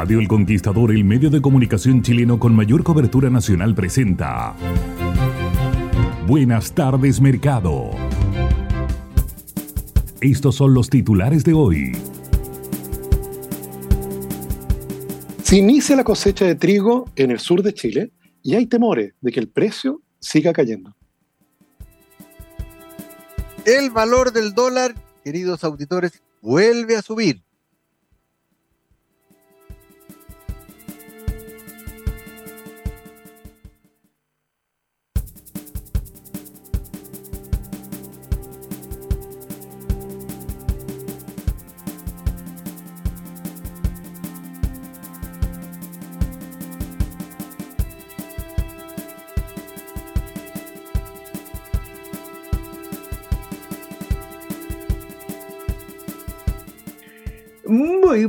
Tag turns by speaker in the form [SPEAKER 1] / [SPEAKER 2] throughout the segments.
[SPEAKER 1] Radio El Conquistador, el medio de comunicación chileno con mayor cobertura nacional, presenta. Buenas tardes, mercado. Estos son los titulares de hoy.
[SPEAKER 2] Se inicia la cosecha de trigo en el sur de Chile y hay temores de que el precio siga cayendo.
[SPEAKER 3] El valor del dólar, queridos auditores, vuelve a subir.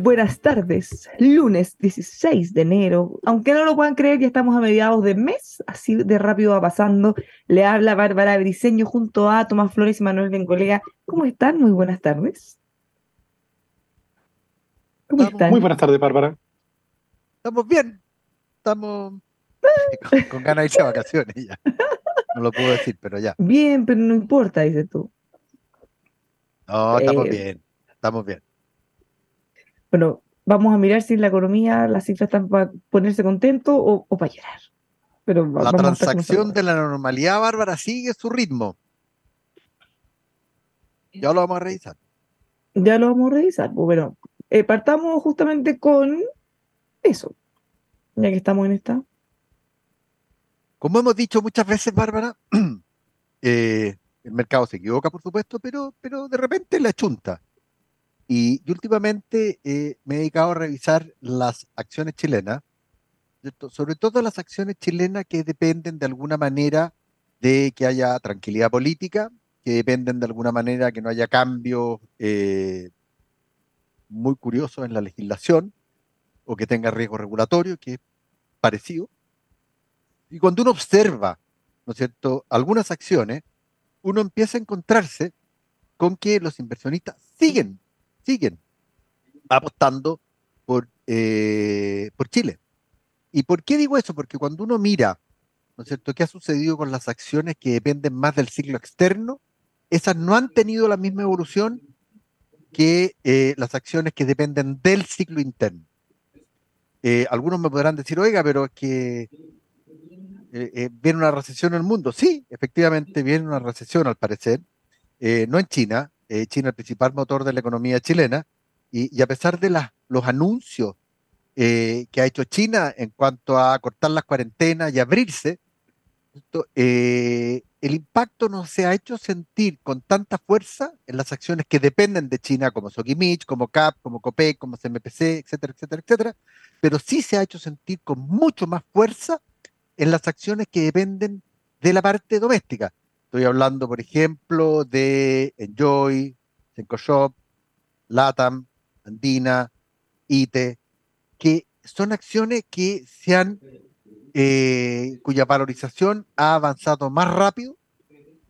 [SPEAKER 4] Buenas tardes, lunes 16 de enero. Aunque no lo puedan creer, ya estamos a mediados de mes, así de rápido va pasando. Le habla Bárbara Briceño junto a Tomás Flores y Manuel Bengolega. ¿Cómo están? Muy buenas tardes.
[SPEAKER 2] ¿Cómo están? Muy buenas tardes, Bárbara.
[SPEAKER 3] Estamos bien. Estamos con, con ganas de irse a vacaciones ya. No lo puedo decir, pero ya.
[SPEAKER 4] Bien, pero no importa, dices tú.
[SPEAKER 3] No, estamos eh, bien. Estamos bien.
[SPEAKER 4] Bueno, vamos a mirar si la economía, las cifras están para ponerse contento o, para llorar. Pero
[SPEAKER 3] la transacción de la normalidad, Bárbara, sigue su ritmo. Ya lo vamos a revisar.
[SPEAKER 4] Ya lo vamos a revisar. Pues, bueno, eh, partamos justamente con eso, ya que estamos en esta.
[SPEAKER 3] Como hemos dicho muchas veces, Bárbara, eh, el mercado se equivoca, por supuesto, pero, pero de repente la chunta. Y, últimamente eh, me he dedicado a revisar las acciones chilenas, sobre todo las acciones chilenas que dependen de alguna manera de que haya tranquilidad política, que dependen de alguna manera que no haya cambios eh, muy curiosos en la legislación o que tenga riesgo regulatorio, que es parecido. Y cuando uno observa, ¿no es cierto?, algunas acciones, uno empieza a encontrarse con que los inversionistas siguen siguen apostando por, eh, por Chile. ¿Y por qué digo eso? Porque cuando uno mira, ¿no es cierto?, qué ha sucedido con las acciones que dependen más del ciclo externo, esas no han tenido la misma evolución que eh, las acciones que dependen del ciclo interno. Eh, algunos me podrán decir, oiga, pero es que viene una recesión en el mundo. Sí, efectivamente viene una recesión al parecer, no en China, eh, China el principal motor de la economía chilena, y, a pesar de los anuncios eh, que ha hecho China en cuanto a cortar las cuarentenas y abrirse, eh, el impacto no se ha hecho sentir con tanta fuerza en las acciones que dependen de China, como Sogimich, como CAP, como COPEC, como CMPC, etcétera, etcétera, etcétera, pero sí se ha hecho sentir con mucho más fuerza en las acciones que dependen de la parte doméstica. Estoy hablando, por ejemplo, de Enjoy, Shop, Latam, Andina, ITE, que son acciones que se han, eh, cuya valorización ha avanzado más rápido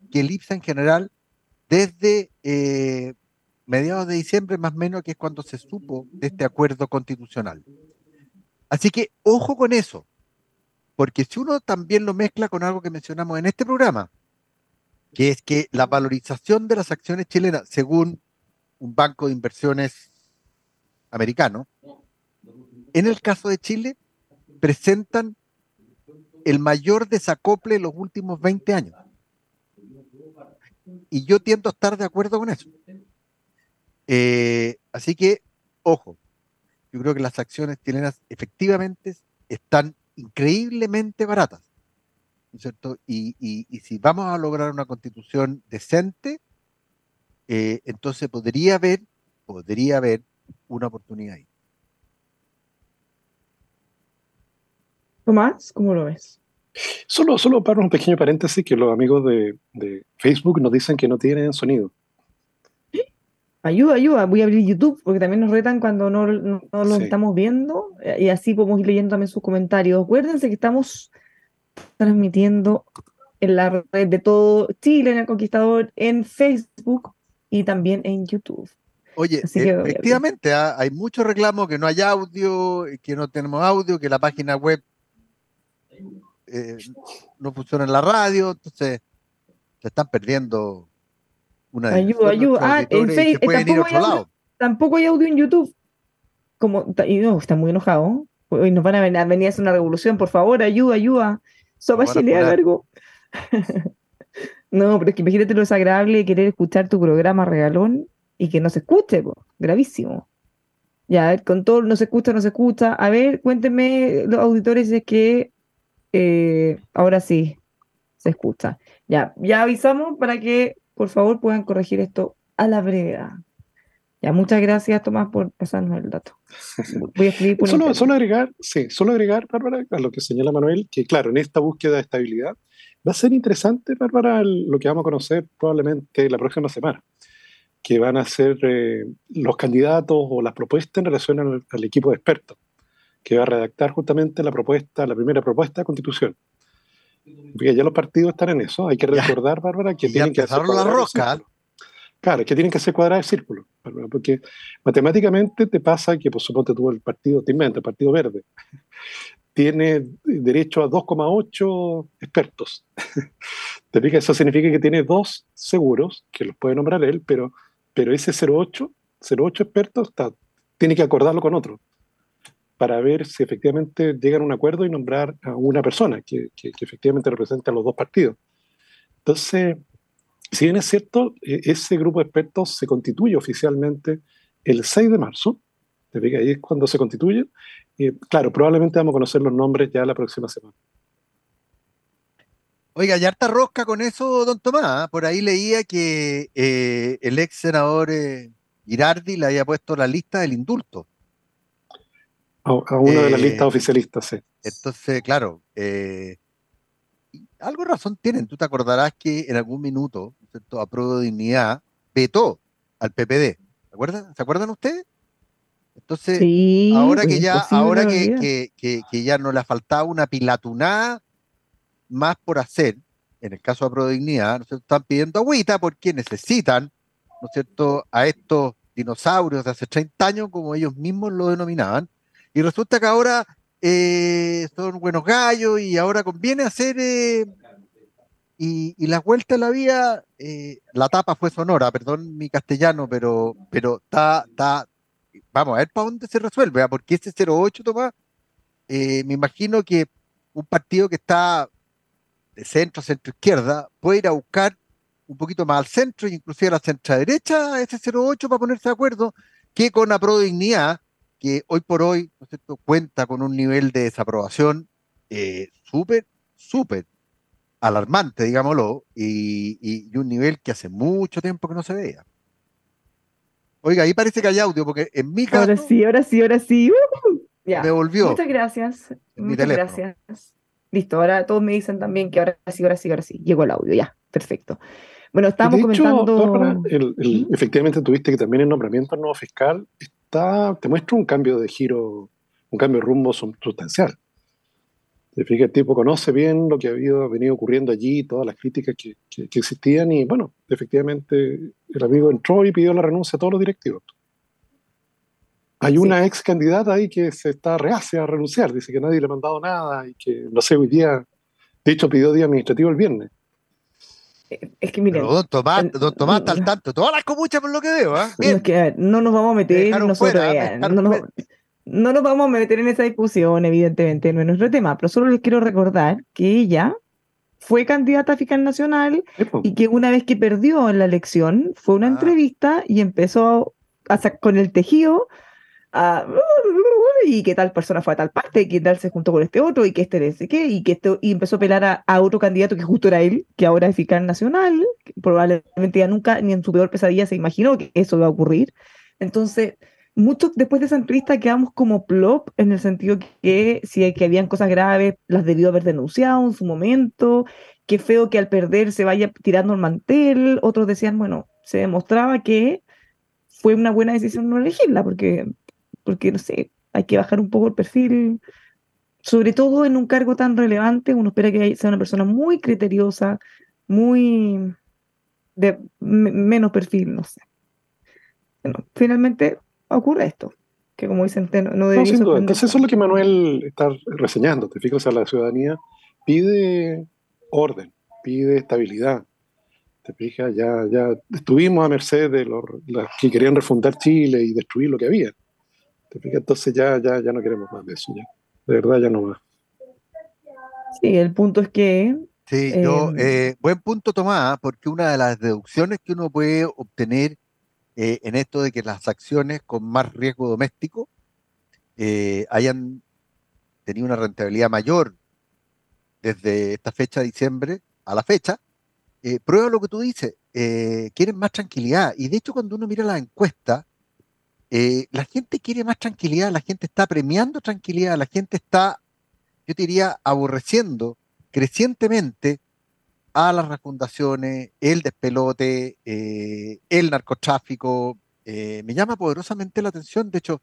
[SPEAKER 3] que el IPSA en general desde eh, mediados de diciembre, más o menos, que es cuando se supo de este acuerdo constitucional. Así que ojo con eso, porque si uno también lo mezcla con algo que mencionamos en este programa, que es que la valorización de las acciones chilenas, según un banco de inversiones americano, en el caso de Chile, presentan el mayor desacople de los últimos 20 años. Y yo tiendo a estar de acuerdo con eso. Eh, así que, ojo, yo creo que las acciones chilenas efectivamente están increíblemente baratas. ¿No es cierto? Y, y, y, si vamos a lograr una constitución decente, eh, entonces podría haber, podría haber una oportunidad ahí.
[SPEAKER 4] Tomás, ¿cómo lo ves?
[SPEAKER 2] Solo, solo para un pequeño paréntesis, que los amigos de, de Facebook nos dicen que no tienen sonido.
[SPEAKER 4] Ayuda, ayuda. Voy a abrir YouTube porque también nos retan cuando no, no, no lo
[SPEAKER 2] Sí.
[SPEAKER 4] estamos viendo y así podemos ir leyendo también sus comentarios. Acuérdense que estamos transmitiendo en la red de todo Chile, en el Conquistador, en Facebook y también en YouTube.
[SPEAKER 3] Oye,
[SPEAKER 4] Así
[SPEAKER 3] eh,
[SPEAKER 4] que
[SPEAKER 3] efectivamente, ah, hay mucho reclamo que no hay audio, que no tenemos audio, que la página web eh, no funciona en la radio, entonces se están perdiendo una
[SPEAKER 4] Ayuda, ayuda. Ah, en
[SPEAKER 3] auditores y
[SPEAKER 4] Face-
[SPEAKER 3] se pueden ir a
[SPEAKER 4] tampoco hay audio.
[SPEAKER 3] lado.
[SPEAKER 4] Tampoco hay audio en YouTube. Como, y no, está muy enojado. Hoy nos van a venir, a venir a hacer una revolución. Por favor, ayuda, ayuda. Sopa
[SPEAKER 3] Nos van a
[SPEAKER 4] Chile,
[SPEAKER 3] funar.
[SPEAKER 4] algo. no, pero es que imagínate lo desagradable de querer escuchar tu programa regalón y que no se escuche, po. gravísimo. Ya, a ver, con todo, no se escucha, no se escucha. A ver, cuéntenme, los auditores, si es que eh, ahora sí se escucha. Ya, ya avisamos para que, por favor, puedan corregir esto a la brevedad. Ya, muchas gracias, Tomás, por pasarnos el dato. Voy a escribir por
[SPEAKER 2] Solo, solo agregar, sí, solo agregar, Bárbara, a lo que señala Manuel, que claro, en esta búsqueda de estabilidad va a ser interesante, Bárbara, lo que vamos a conocer probablemente la próxima semana, que van a ser eh, los candidatos o las propuestas en relación al, al equipo de expertos, que va a redactar justamente la propuesta, la primera propuesta de constitución. Porque ya los partidos están en eso. Hay que
[SPEAKER 3] Ya.
[SPEAKER 2] recordar, Bárbara, que
[SPEAKER 3] Y ya
[SPEAKER 2] tienen que hacer
[SPEAKER 3] empezaron la rosca.
[SPEAKER 2] Claro, que tienen que hacer cuadrar el círculo, Bárbara, porque matemáticamente te pasa que, por supuesto, tú el partido, te inventa, el Partido Verde, tiene derecho a 2,8 expertos. ¿Te fijas? Eso significa que tiene dos seguros, que los puede nombrar él, pero, pero ese 0,8, 0,8 expertos está, tiene que acordarlo con otro para ver si efectivamente llegan a un acuerdo y nombrar a una persona que, que- que efectivamente represente a los dos partidos. Entonces, si bien es cierto, eh, ese grupo de expertos se constituye oficialmente el 6 de marzo, ¿te fijas? Ahí es cuando se constituye. Eh, claro, probablemente vamos a conocer los nombres ya la próxima semana.
[SPEAKER 3] Oiga, ya harta rosca con eso, don Tomás. ¿ah? Por ahí leía que eh, el ex senador eh, Girardi le había puesto la lista del indulto.
[SPEAKER 2] A, a una de las listas oficialistas, sí.
[SPEAKER 3] Entonces, claro, algo razón tienen. Tú te acordarás que en algún minuto, ¿no es cierto? a prueba de dignidad, vetó al PPD. ¿Se acuerdan? ¿Se acuerdan ustedes? Entonces,
[SPEAKER 4] Sí,
[SPEAKER 3] ahora que ya, ahora que, que- que- que ya no le ha faltado una pilatunada más por hacer, en el caso de Prodignidad, ¿no es están pidiendo agüita porque necesitan, ¿no es cierto?, a estos dinosaurios de hace 30 años, como ellos mismos lo denominaban, y resulta que ahora eh, son buenos gallos y ahora conviene hacer eh, y, y las vueltas de la vía, eh, la tapa fue sonora, perdón mi castellano, pero pero está, está, vamos a ver para dónde se resuelve, ¿ah? porque ese 08, Tomás, eh, me imagino que un partido que está de centro, centro izquierda, puede ir a buscar un poquito más al centro, inclusive a la centro derecha, ese 08 para ponerse de acuerdo, que con la Prodignidad, que hoy por hoy ¿no es cierto? cuenta con un nivel de desaprobación eh, súper, súper alarmante, digámoslo, y, y- y un nivel que hace mucho tiempo que no se veía. Oiga, ahí parece que hay audio, porque en mi caso
[SPEAKER 4] Ahora sí, ahora sí, ahora sí. ¡Uh! Ya.
[SPEAKER 3] me volvió.
[SPEAKER 4] Muchas gracias. Muchas
[SPEAKER 3] teléfono.
[SPEAKER 4] gracias. Listo, ahora todos me dicen también que ahora sí, ahora sí, ahora sí. Llegó el audio, ya. Perfecto. Bueno, estábamos
[SPEAKER 2] de hecho,
[SPEAKER 4] comentando.
[SPEAKER 2] Bárbara, el- el-
[SPEAKER 4] ¿Mm?
[SPEAKER 2] efectivamente tuviste que también el nombramiento del nuevo fiscal está, te muestra un cambio de giro, un cambio de rumbo sustancial. Te fijas, el tipo conoce bien lo que ha habido, venido ocurriendo allí, todas las críticas que, que- que existían y bueno, efectivamente el amigo entró y pidió la renuncia a todos los directivos. Hay una ex candidata ahí que se está reacia a renunciar, dice que nadie le ha mandado nada y que, no sé, hoy día, de hecho, pidió día administrativo el viernes.
[SPEAKER 4] Es que miren.
[SPEAKER 3] Pero don Tomás, don Tomás está al tanto. Todas las comuchas por lo que veo, ¿ah?
[SPEAKER 4] No, es que, a ver, no nos vamos a meter nosotros.
[SPEAKER 3] fuera,
[SPEAKER 4] eh, no, nos. No nos vamos a meter en esa discusión, evidentemente, no es nuestro tema, pero solo les quiero recordar que ella fue candidata a fiscal nacional y que una vez que perdió en la elección fue a una
[SPEAKER 3] Ah.
[SPEAKER 4] entrevista y empezó a sa- con el tejido a y que tal persona fue a tal parte, y que tal se juntó con este otro, y que este no sé qué, y que esto, y empezó a apelar a, a otro candidato que justo era él, que ahora es fiscal nacional, que probablemente ya nunca, ni en su peor pesadilla, se imaginó que eso iba a ocurrir. Entonces, muchos después de esa entrevista quedamos como plop en el sentido que si hay- que habían cosas graves, las debió haber denunciado en su momento, qué feo que al perder se vaya tirando el mantel, otros decían, bueno, se demostraba que fue una buena decisión no elegirla, porque, porque no sé, hay que bajar un poco el perfil, sobre todo en un cargo tan relevante, uno espera que sea una persona muy criteriosa, muy de me- menos perfil, no sé. Finalmente ocurre esto, que como dicen, no, no
[SPEAKER 2] No, duda.
[SPEAKER 4] sorprender.
[SPEAKER 2] Entonces eso es lo que Manuel está reseñando. Te fijas, o sea, la ciudadanía pide orden, pide estabilidad. Te fijas, ya, ya estuvimos a merced de los las que querían refundar Chile y destruir lo que había. Te fijas, entonces ya, ya, ya no queremos más de eso. Ya. De verdad ya no más.
[SPEAKER 4] Sí, el punto es que
[SPEAKER 3] Sí, yo,
[SPEAKER 4] Eh,
[SPEAKER 3] eh, buen punto Tomás, porque una de las deducciones que uno puede obtener eh, en esto de que las acciones con más riesgo doméstico eh, hayan tenido una rentabilidad mayor desde esta fecha de diciembre a la fecha, eh, prueba lo que tú dices, quieren más tranquilidad. Y de hecho cuando uno mira la encuesta, la gente quiere más tranquilidad, la gente está premiando tranquilidad, la gente está, yo diría, aborreciendo crecientemente a las refundaciones, el despelote, eh, el narcotráfico. eh, me llama poderosamente la atención. De hecho,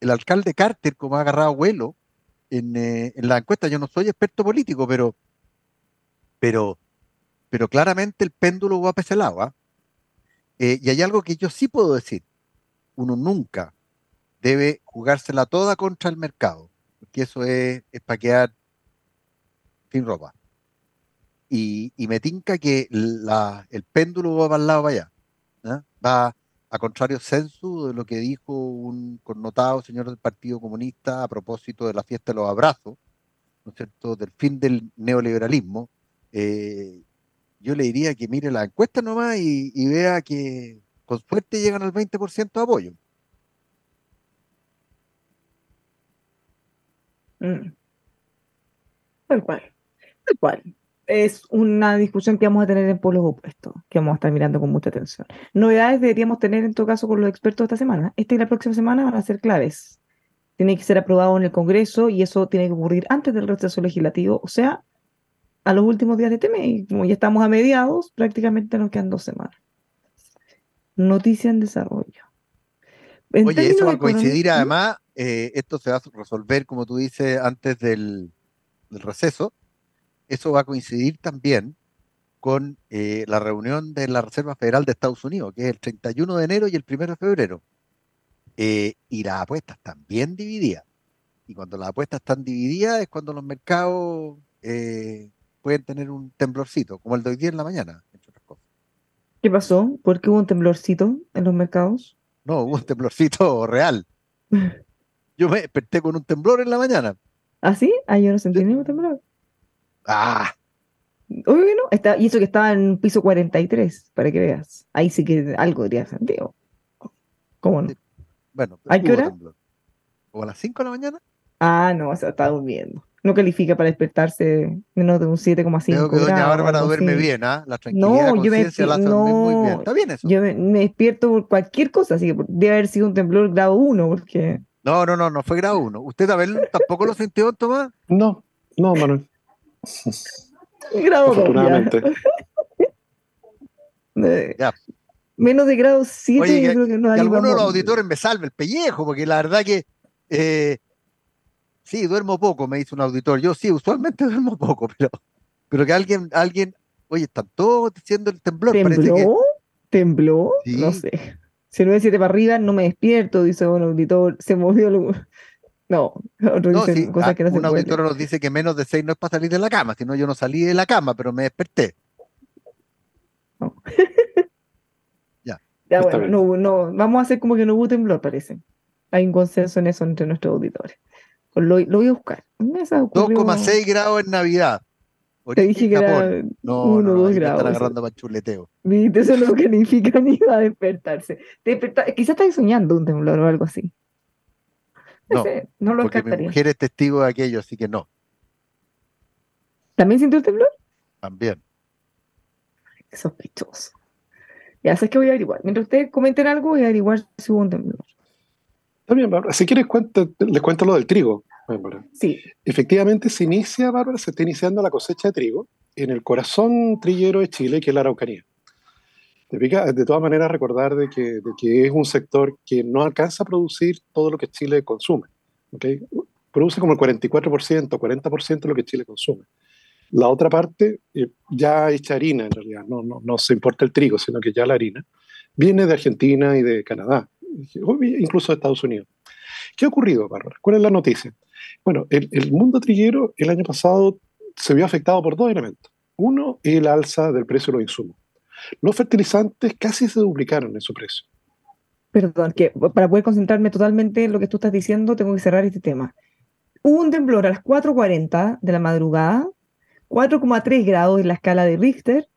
[SPEAKER 3] el alcalde Carter, como ha agarrado vuelo en, eh, en la encuesta, yo no soy experto político, pero, pero, pero claramente el péndulo va a ese. ¿ah? Y hay algo que yo sí puedo decir. Uno nunca debe jugársela toda contra el mercado, porque eso es, es para quedar sin ropa. Y, y me tinca que la- el péndulo va para el lado para allá. Va a contrario censo de lo que dijo un connotado señor del Partido Comunista a propósito de la fiesta de los abrazos, ¿no es cierto?, del fin del neoliberalismo. Eh, yo le diría que mire la encuesta nomás y, y vea que con suerte llegan al 20% de apoyo.
[SPEAKER 4] Mm. Tal cual. Tal cual. Es una discusión que vamos a tener en polos opuestos, que vamos a estar mirando con mucha atención. Novedades deberíamos tener en todo caso con los expertos esta semana. Esta y la próxima semana van a ser claves. Tiene que ser aprobado en el Congreso y eso tiene que ocurrir antes del receso legislativo, o sea, a los últimos días de este mes. Y como ya estamos a mediados, prácticamente nos quedan dos semanas. Noticia en desarrollo. En
[SPEAKER 3] Oye, eso va a coincidir además, eh, esto se va a resolver, como tú dices, antes del, del receso. Eso va a coincidir también con eh, la reunión de la Reserva Federal de Estados Unidos, que es el 31 de enero y el 1 de febrero. Eh, y las apuestas están bien divididas. Y cuando las apuestas están divididas es cuando los mercados eh, pueden tener un temblorcito, como el de hoy día en la mañana, entre otras cosas.
[SPEAKER 4] ¿Qué pasó? ¿Por qué hubo un temblorcito en los mercados?
[SPEAKER 3] No, hubo un temblorcito real. Yo me desperté con un temblor en la mañana.
[SPEAKER 4] ¿Ah, sí? Ah, yo no sentí ningún temblor.
[SPEAKER 3] Ah,
[SPEAKER 4] Obvio que no. Está, y eso que estaba en un piso 43, para que veas. Ahí sí que algo diría sentido. ¿Cómo no?
[SPEAKER 3] Bueno,
[SPEAKER 4] ¿A qué hora?
[SPEAKER 3] temblor. ¿O a las 5 de la mañana?
[SPEAKER 4] Ah, no, o sea, está durmiendo. No califica para despertarse menos de un 7,5
[SPEAKER 3] Creo que doña Bárbara duerme bien, ¿ah? La tranquilidad,
[SPEAKER 4] No, yo me
[SPEAKER 3] la dormir muy bien.
[SPEAKER 4] no,
[SPEAKER 3] Está bien eso.
[SPEAKER 4] Yo me, me despierto por cualquier cosa, así que debe haber sido un temblor grado 1, porque...
[SPEAKER 3] No, no, no, no fue grado 1. ¿Usted también tampoco lo sintió, Tomás?
[SPEAKER 2] No, no, Manuel.
[SPEAKER 4] Grado 2, ya.
[SPEAKER 2] Afortunadamente.
[SPEAKER 4] Eh,
[SPEAKER 3] Ya.
[SPEAKER 4] Menos de grado 7,
[SPEAKER 3] Oye,
[SPEAKER 4] yo creo que no
[SPEAKER 3] Que alguno de los auditores me salve el pellejo, porque la verdad que eh, sí, duermo poco, me dice un auditor. Yo sí, usualmente duermo poco, pero, pero que alguien, alguien, oye, están todos diciendo el temblor, parece que
[SPEAKER 4] ¿Tembló? ¿Tembló?
[SPEAKER 3] Sí.
[SPEAKER 4] No sé. Si no es 7 para arriba, no me despierto, dice un auditor, se movió. Lo... No, otro
[SPEAKER 3] No,
[SPEAKER 4] dice
[SPEAKER 3] sí,
[SPEAKER 4] cosas
[SPEAKER 3] ah,
[SPEAKER 4] que no se
[SPEAKER 3] un auditor nos dice que menos de 6 no es para salir de la cama, sino yo no salí de la cama, pero me desperté.
[SPEAKER 4] Ya,
[SPEAKER 2] Está
[SPEAKER 4] bueno, no, no, vamos a hacer como que no hubo temblor, parece. Hay un consenso en eso entre nuestros auditores. Lo, lo voy a buscar. ¿Dónde se ocurrió?
[SPEAKER 3] 2,6 grados en Navidad.
[SPEAKER 4] Te dije que era
[SPEAKER 3] Japón. No,
[SPEAKER 4] uno,
[SPEAKER 3] no, no,
[SPEAKER 4] dos
[SPEAKER 3] ahí me
[SPEAKER 4] grados.
[SPEAKER 3] Están agarrando para chuleteo.
[SPEAKER 4] Viste, eso no significa ni va a despertarse. Desperta- Quizás estáis soñando un temblor o algo así.
[SPEAKER 3] No,
[SPEAKER 4] Ese no lo
[SPEAKER 3] Porque mi
[SPEAKER 4] descartaría.
[SPEAKER 3] mujer es testigo de aquello, así que no,
[SPEAKER 4] ¿También sintió el temblor?
[SPEAKER 3] también.
[SPEAKER 4] Qué sospechoso. Ya sabes que voy a averiguar. Mientras ustedes comenten algo, voy a averiguar si hubo un temblor.
[SPEAKER 2] Bien, Bárbara. Si quieres, cuenta- les cuento lo del trigo, Bárbara.
[SPEAKER 4] Sí,
[SPEAKER 2] Efectivamente, se inicia, Bárbara, se está iniciando la cosecha de trigo en el corazón trillero de Chile, que es la Araucanía. Te de todas maneras, recordar de que, es un sector que no alcanza a producir todo lo que Chile consume. ¿ok? Produce como el 44%, 40% de lo que Chile consume. La otra parte, eh, ya hecha harina en realidad, no, no, se importa el trigo, sino que ya la harina, viene de Argentina y de Canadá, incluso de Estados Unidos. ¿Qué ha ocurrido, Bárbara? ¿Cuál es la noticia? Bueno, el, el mundo trillero el año pasado se vio afectado por dos elementos. Uno, el alza del precio de los insumos. Los fertilizantes casi se duplicaron en su precio.
[SPEAKER 4] perdón, que para poder concentrarme totalmente en lo que tú estás diciendo, tengo que cerrar este tema. Hubo un temblor a las 4.40 de la madrugada, 4,3 grados en la escala de Richter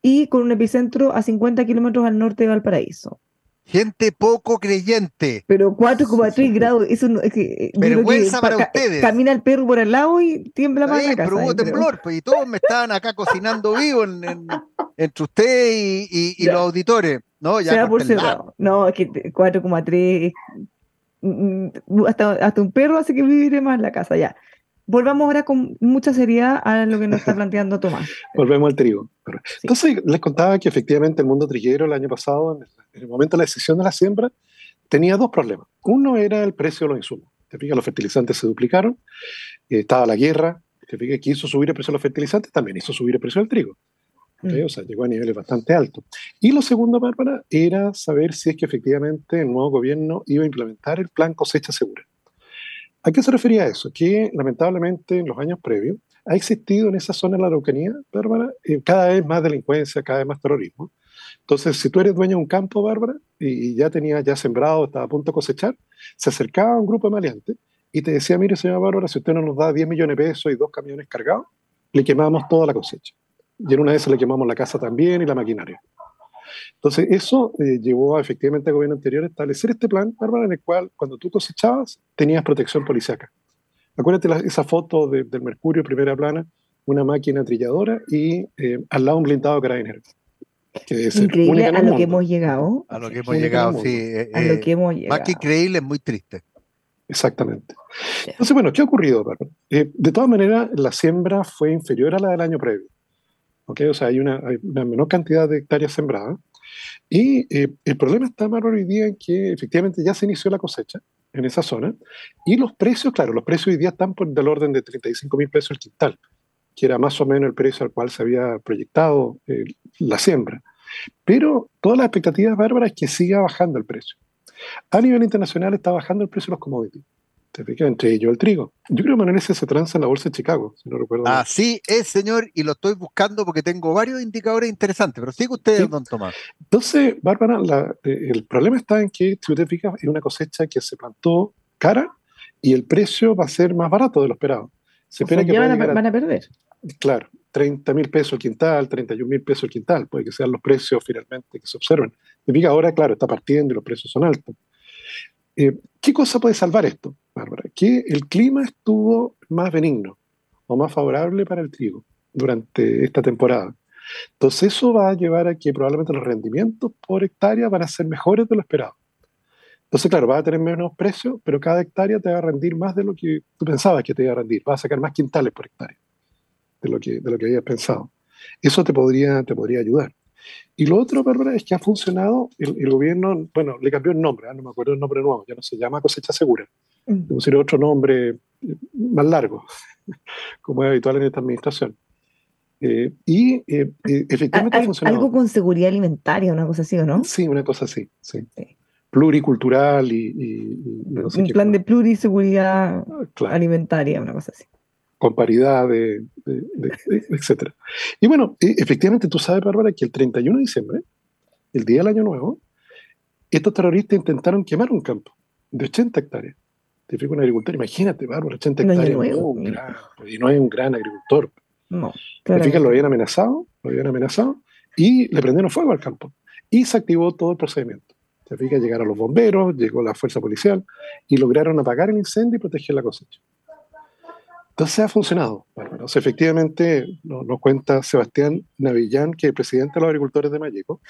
[SPEAKER 4] y con un epicentro a 50 kilómetros al norte de Valparaíso.
[SPEAKER 3] Gente poco creyente.
[SPEAKER 4] Pero 4,3 grados, eso no es que. eh, creo que
[SPEAKER 3] Vergüenza para
[SPEAKER 4] ca-
[SPEAKER 3] ustedes.
[SPEAKER 4] Camina el perro por al lado y tiembla más la
[SPEAKER 3] bien,
[SPEAKER 4] casa.
[SPEAKER 3] pero hubo temblor, pues, y todos me estaban acá cocinando vivo en- en- entre usted y, y- y
[SPEAKER 4] Ya.
[SPEAKER 3] los auditores. No, ya
[SPEAKER 4] por. No, es que te- 4,3. es- mm, mm, Hasta, hasta un perro hace que vive más en la casa, ya. Volvamos ahora con mucha seriedad a lo que nos está planteando Tomás.
[SPEAKER 2] Volvemos al trigo.
[SPEAKER 4] Sí.
[SPEAKER 2] Entonces, les contaba que efectivamente el mundo trillero el año pasado, en el, en el momento de la decisión de la siembra, tenía dos problemas. Uno era el precio de los insumos. Te fijas, los fertilizantes se duplicaron, eh, estaba la guerra, te fijas, que hizo subir el precio de los fertilizantes, también hizo subir el precio del trigo.
[SPEAKER 4] Mm.
[SPEAKER 2] O sea, llegó a niveles bastante altos. Y lo segundo, Bárbara, era saber si es que efectivamente el nuevo gobierno iba a implementar el plan cosecha segura. ¿A qué se refería eso? Que lamentablemente en los años previos ha existido en esa zona de la Araucanía, Bárbara, cada vez más delincuencia, cada vez más terrorismo. Entonces, si tú eres dueño de un campo, Bárbara, y, ya tenías ya sembrado, estaba a punto de cosechar, se acercaba a un grupo de maleantes y te decía, mire, señora Bárbara, si usted no nos da 10 millones de pesos y dos camiones cargados, le quemamos toda la cosecha. Y en una de esas le quemamos la casa también y la maquinaria. Entonces, eso eh, llevó a, efectivamente al gobierno anterior a establecer este plan, Bárbara, en el cual cuando tú cosechabas tenías protección policiaca. Acuérdate la- esa foto de- del Mercurio, primera plana, una máquina trilladora y eh, al lado un blindado de carabineros. Que
[SPEAKER 4] Increíble a lo que hemos llegado.
[SPEAKER 3] A lo que hemos llegado, sí. eh,
[SPEAKER 4] A lo
[SPEAKER 3] eh,
[SPEAKER 4] que hemos llegado.
[SPEAKER 3] más que increíble, es muy triste.
[SPEAKER 2] Exactamente. Entonces, bueno, ¿qué ha ocurrido? Bárbara? Eh, de todas maneras, la siembra fue inferior a la del año previo. ¿Ok? O sea, hay una, hay una menor cantidad de hectáreas sembradas. Y eh, el problema está, Bárbara, hoy día en que efectivamente ya se inició la cosecha en esa zona. Y los precios, claro, los precios hoy día están por del orden de 35 mil pesos el quintal, que era más o menos el precio al cual se había proyectado eh, la siembra. Pero todas las expectativas, Bárbara, es que siga bajando el precio. A nivel internacional está bajando el precio de los commodities. ¿Te fijas? Entre ellos el trigo. Yo creo que Manuel ese se transa en la bolsa de Chicago, si no recuerdo. mal.
[SPEAKER 3] Así es, señor, y lo estoy buscando porque tengo varios indicadores interesantes, pero sigue usted,
[SPEAKER 2] Sí.
[SPEAKER 3] don Tomás.
[SPEAKER 2] Entonces, Bárbara, la- eh, el problema está en que, si usted fija, es una cosecha que se plantó cara y el precio va a ser más barato de lo esperado. Se
[SPEAKER 4] O sea,
[SPEAKER 2] espera que
[SPEAKER 4] van, a,
[SPEAKER 2] llegar a-
[SPEAKER 4] van a perder.
[SPEAKER 2] claro, 30 mil pesos el quintal, 31 mil pesos el quintal, puede que sean los precios finalmente que se observan. Se fija ahora, claro, está partiendo y los precios son altos. Eh, ¿Qué cosa puede salvar esto, Bárbara? Que el clima estuvo más benigno o más favorable para el trigo durante esta temporada. Entonces eso va a llevar a que probablemente los rendimientos por hectárea van a ser mejores de lo esperado. Entonces, claro, va a tener menos precio, pero cada hectárea te va a rendir más de lo que tú pensabas que te iba a rendir. Va a sacar más quintales por hectárea de lo que, de lo que habías pensado. Eso te podría, te podría ayudar. Y lo otro, Bárbara, es que ha funcionado, el, el gobierno, bueno, le cambió el nombre, ¿ah? no me acuerdo el nombre nuevo, ya no se llama cosecha segura, Pusieron otro nombre eh, más largo, como es habitual en esta administración. Eh, y eh, eh, efectivamente ha funcionado.
[SPEAKER 4] algo con seguridad alimentaria, una cosa así, ¿o no?
[SPEAKER 2] Sí, una cosa así, sí.
[SPEAKER 4] Sí.
[SPEAKER 2] pluricultural y...
[SPEAKER 4] un plan de pluriseguridad alimentaria, una cosa así.
[SPEAKER 2] Con paridad, de, etc. Y bueno, e, efectivamente tú sabes, Bárbara, que el 31 de diciembre, el día del Año Nuevo, estos terroristas intentaron quemar un campo de 80 hectáreas. Te un agricultor, imagínate, Bárbara, 80 hectáreas. No, y no es un gran agricultor. No. Te fijas, lo habían amenazado, lo habían amenazado, y le prendieron fuego al campo. Y se activó todo el procedimiento. Se fija, llegaron los bomberos, llegó la fuerza policial y lograron apagar el incendio y proteger la cosecha. Entonces ha funcionado. Bueno, efectivamente nos, cuenta Sebastián Navillán, que es presidente de los agricultores de Mayeco,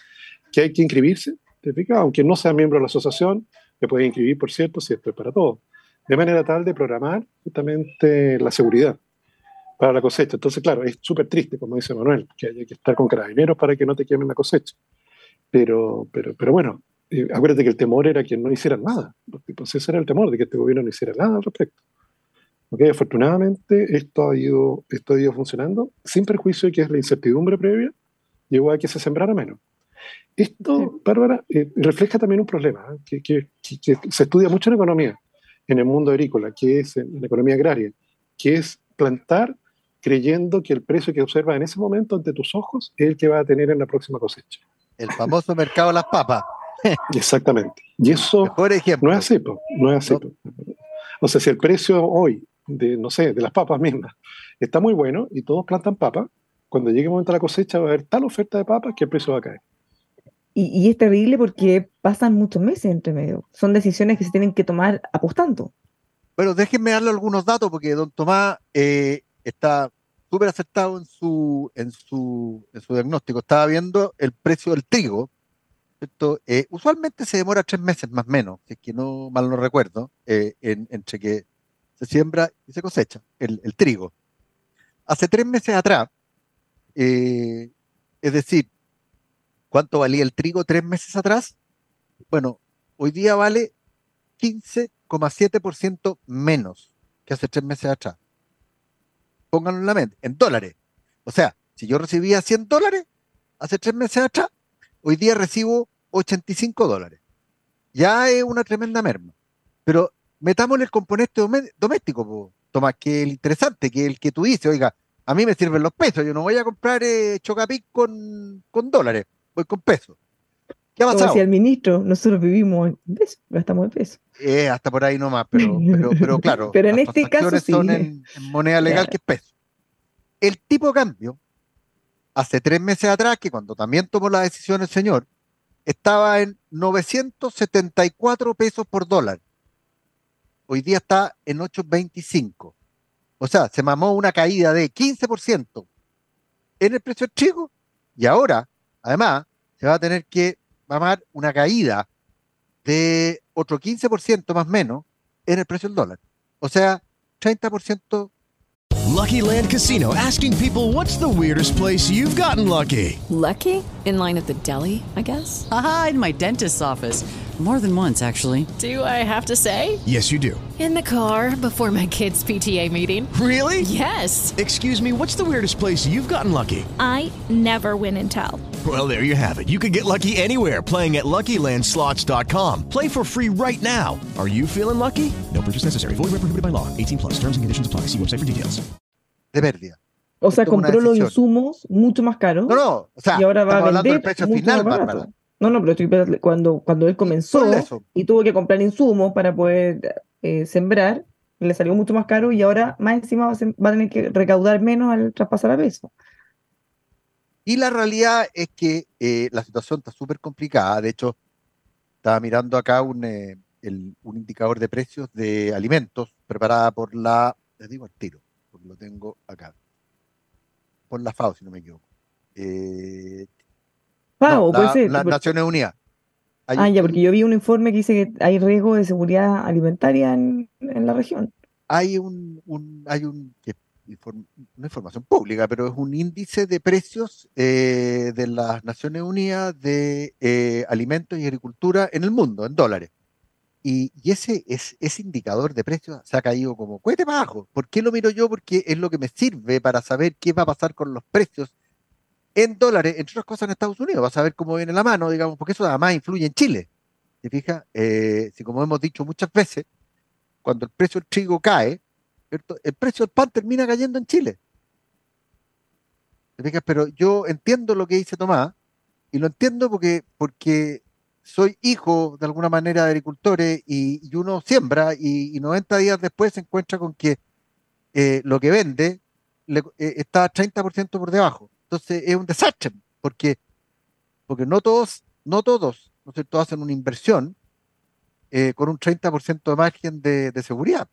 [SPEAKER 2] que hay que inscribirse, ¿te fijas? aunque no sea miembro de la asociación, que puede inscribir, por cierto, si esto es para todos, de manera tal de programar justamente la seguridad para la cosecha. Entonces, claro, es súper triste, como dice Manuel, que haya que estar con carabineros para que no te quemen la cosecha. Pero, pero, pero bueno, eh, acuérdate que el temor era que no hicieran nada. ese era el temor, de que este gobierno no hiciera nada al respecto. Okay, afortunadamente, esto ha, ido, esto ha ido funcionando, sin perjuicio de que es la incertidumbre previa, llegó a que se sembrara menos. Esto, Bárbara, eh, refleja también un problema ¿eh? que, que, se estudia mucho en economía, en el mundo agrícola, que es en la economía agraria, que es plantar creyendo que el precio que observas en ese momento ante tus ojos es el que va a tener en la próxima cosecha.
[SPEAKER 3] El famoso mercado de las papas.
[SPEAKER 2] Exactamente. Y eso no es así, no es así. O sea, si el precio hoy de, no sé, de las papas mismas está muy bueno y todos plantan papas, cuando llegue el momento de la cosecha va a haber tal oferta de papas que el precio va a caer.
[SPEAKER 4] Y, es terrible porque pasan muchos meses entre medio. Son decisiones que se tienen que tomar apostando.
[SPEAKER 3] Bueno, déjenme darle algunos datos porque don Tomás eh, está súper acertado en su, en, su, en su diagnóstico. Estaba viendo el precio del trigo. Eh, usualmente se demora tres meses más o menos, si es que no mal no recuerdo, eh, entre que se siembra y se cosecha el, trigo. Hace tres meses atrás, es decir, ¿cuánto valía el trigo tres meses atrás? Bueno, hoy día vale 15,7% menos que hace tres meses atrás pónganlo en la mente, en dólares. O sea, si yo recibía 100 dólares hace tres meses atrás, hoy día recibo 85 dólares. Ya es una tremenda merma. Pero metámosle el componente doméstico, Tomás, que el interesante, que el que tú dices, oiga, a mí me sirven los pesos, yo no voy a comprar eh, Chocapic con dólares, voy con pesos.
[SPEAKER 4] ¿Qué ha pasado? Como decía el ministro, nosotros vivimos en pesos, gastamos en pesos.
[SPEAKER 3] Eh, hasta por ahí nomás, pero, pero, pero claro.
[SPEAKER 4] pero en este caso
[SPEAKER 3] sí. son en, moneda legal que es peso. El tipo de cambio, hace tres meses atrás, que cuando también tomó la decisión el señor, estaba en 974 pesos por dólar. Hoy día está en 825. O sea, se mamó una caída de 15% en el precio del trigo y ahora, además, se va a tener que mamar una caída de otro 15% más o menos en el precio del dólar. O sea, 30%.
[SPEAKER 5] Lucky Land Casino asking people what's the weirdest place you've gotten lucky?
[SPEAKER 6] Lucky? In line at the deli, I guess.
[SPEAKER 7] Aha, in my dentist's office. More than once, actually.
[SPEAKER 6] Do I have to say?
[SPEAKER 5] Yes, you do.
[SPEAKER 6] In the car before my kids' PTA meeting.
[SPEAKER 5] Really?
[SPEAKER 6] Yes.
[SPEAKER 5] Excuse me, what's the weirdest place you've gotten lucky?
[SPEAKER 8] I never win and tell.
[SPEAKER 5] Well, there you have it. You can get lucky anywhere playing at LuckyLandSlots.com. Play for free right now. Are you feeling lucky? No purchase necessary. Void where prohibited by law. 18 plus. Terms and conditions apply. See website for details.
[SPEAKER 3] De pérdida.
[SPEAKER 4] O sea, compró los insumos mucho más caros.
[SPEAKER 3] No, no. O sea,
[SPEAKER 4] y ahora va a vender precio mucho final, más barato. No, no, pero estoy, cuando, cuando él comenzó y tuvo que comprar insumos para poder eh, sembrar, le salió mucho más caro y ahora más encima va a, tener que recaudar menos al traspasar a peso.
[SPEAKER 3] Y la realidad es que eh, la situación está súper complicada. De hecho, estaba mirando acá un, eh, un indicador de precios de alimentos preparada por la, les digo al tiro, porque lo tengo acá, por la FAO, si no me equivoco. Eh,
[SPEAKER 4] FAO,
[SPEAKER 3] puede ser. Las Naciones Unidas.
[SPEAKER 4] ah, ya, porque yo vi un informe que dice que hay riesgo de seguridad alimentaria en, la región.
[SPEAKER 3] Hay un, hay un, una información pública, pero es un índice de precios eh, de las Naciones Unidas de eh, alimentos y agricultura en el mundo, en dólares. Y, ese, es, ese indicador de precios se ha caído como cuete bajo. ¿Por qué lo miro yo? Porque es lo que me sirve para saber qué va a pasar con los precios en dólares, entre otras cosas en Estados Unidos, vas a ver cómo viene la mano, digamos, porque eso además influye en Chile. ¿te fijas? Eh, si como hemos dicho muchas veces, cuando el precio del trigo cae, el precio del pan termina cayendo en Chile. ¿Te fijas? Pero yo entiendo lo que dice Tomás, y lo entiendo porque, porque soy hijo de alguna manera de agricultores y, y uno siembra y, y 90 días después se encuentra con que eh, lo que vende le- eh, está 30% por debajo. Entonces es un desastre, porque, porque no todos, no todos, ¿no es cierto?, hacen una inversión eh, con un 30% de margen de, de seguridad.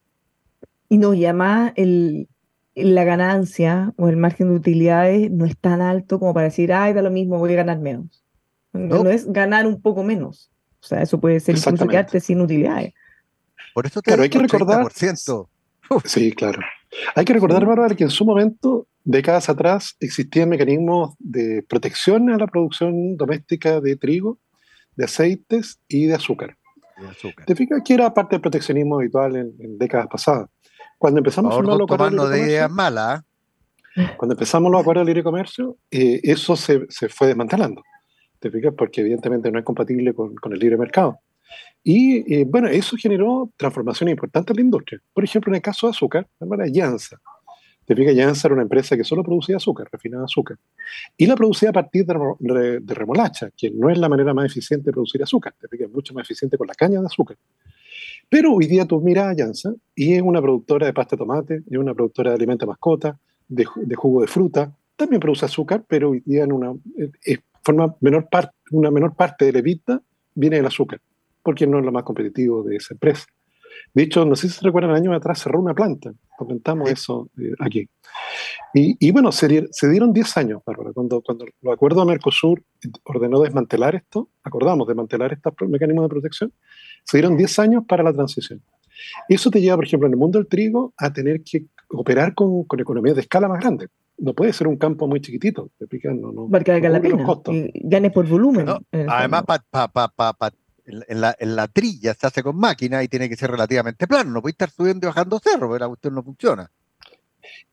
[SPEAKER 4] Y no, y además el, la ganancia o el margen de utilidades no es tan alto como para decir, ay, da lo mismo, voy a ganar menos. No,
[SPEAKER 3] No.
[SPEAKER 4] es ganar un poco menos. O sea, eso puede ser incluso quedarte sin utilidades.
[SPEAKER 3] Por eso te
[SPEAKER 2] Claro, hay que recordar-
[SPEAKER 3] 30%.
[SPEAKER 2] Sí, claro. Hay que recordar, Bárbara, que en su momento, décadas atrás, existían mecanismos de protección a la producción doméstica de trigo, de aceites y de azúcar.
[SPEAKER 3] de azúcar.
[SPEAKER 2] ¿Te fijas que era parte del proteccionismo habitual en, en décadas pasadas? Cuando
[SPEAKER 3] Por
[SPEAKER 2] empezamos a
[SPEAKER 3] favor, don
[SPEAKER 2] los acuerdos de
[SPEAKER 3] de
[SPEAKER 2] libre
[SPEAKER 3] ideas malas. ¿ah?
[SPEAKER 2] cuando empezamos los acuerdos de libre comercio, eh, eso se, se fue desmantelando. ¿Te fijas? Porque evidentemente no es compatible con, con el libre mercado. Y eh, bueno, eso generó transformaciones importantes en la industria. Por ejemplo, en el caso de azúcar, Bárbara, Jansa. Te fijas, Jansa era una empresa que solo producía azúcar, refinaba azúcar. Y la producía a partir de, remo- de- de remolacha, que no es la manera más eficiente de producir azúcar. Te fijas, es mucho más eficiente con la caña de azúcar. Pero hoy día tú miras a Jansa y es una productora de pasta de tomate, es una productora de alimento mascota, de, de jugo de fruta, también produce azúcar, pero hoy día en una eh, forma menor parte, una menor parte de la viene del azúcar, porque no es lo más competitivo de esa empresa. De hecho, no sé si se recuerdan, años atrás cerró una planta, comentamos eso eh, aquí. Y, y bueno, se, se dieron 10 años, Bárbara, cuando, cuando los acuerdos de Mercosur ordenó desmantelar esto, acordamos desmantelar estos mecanismos de protección, se dieron 10 años para la transición. Eso te lleva, por ejemplo, en el mundo del trigo a tener que operar con, con economías de escala más grandes. No puede ser un campo muy chiquitito, ¿te explican? No, no,
[SPEAKER 4] Para que valga
[SPEAKER 2] no
[SPEAKER 4] la
[SPEAKER 2] cubre los
[SPEAKER 4] pena.
[SPEAKER 2] costos.
[SPEAKER 4] Y ganes por volumen.
[SPEAKER 3] No, Además,
[SPEAKER 4] fondo.
[SPEAKER 3] pa- pa- pa- pa- pa- en, la, en la trilla se hace con máquina y tiene que ser relativamente plano. No puede estar subiendo y bajando cerro, porque la cuestión no funciona.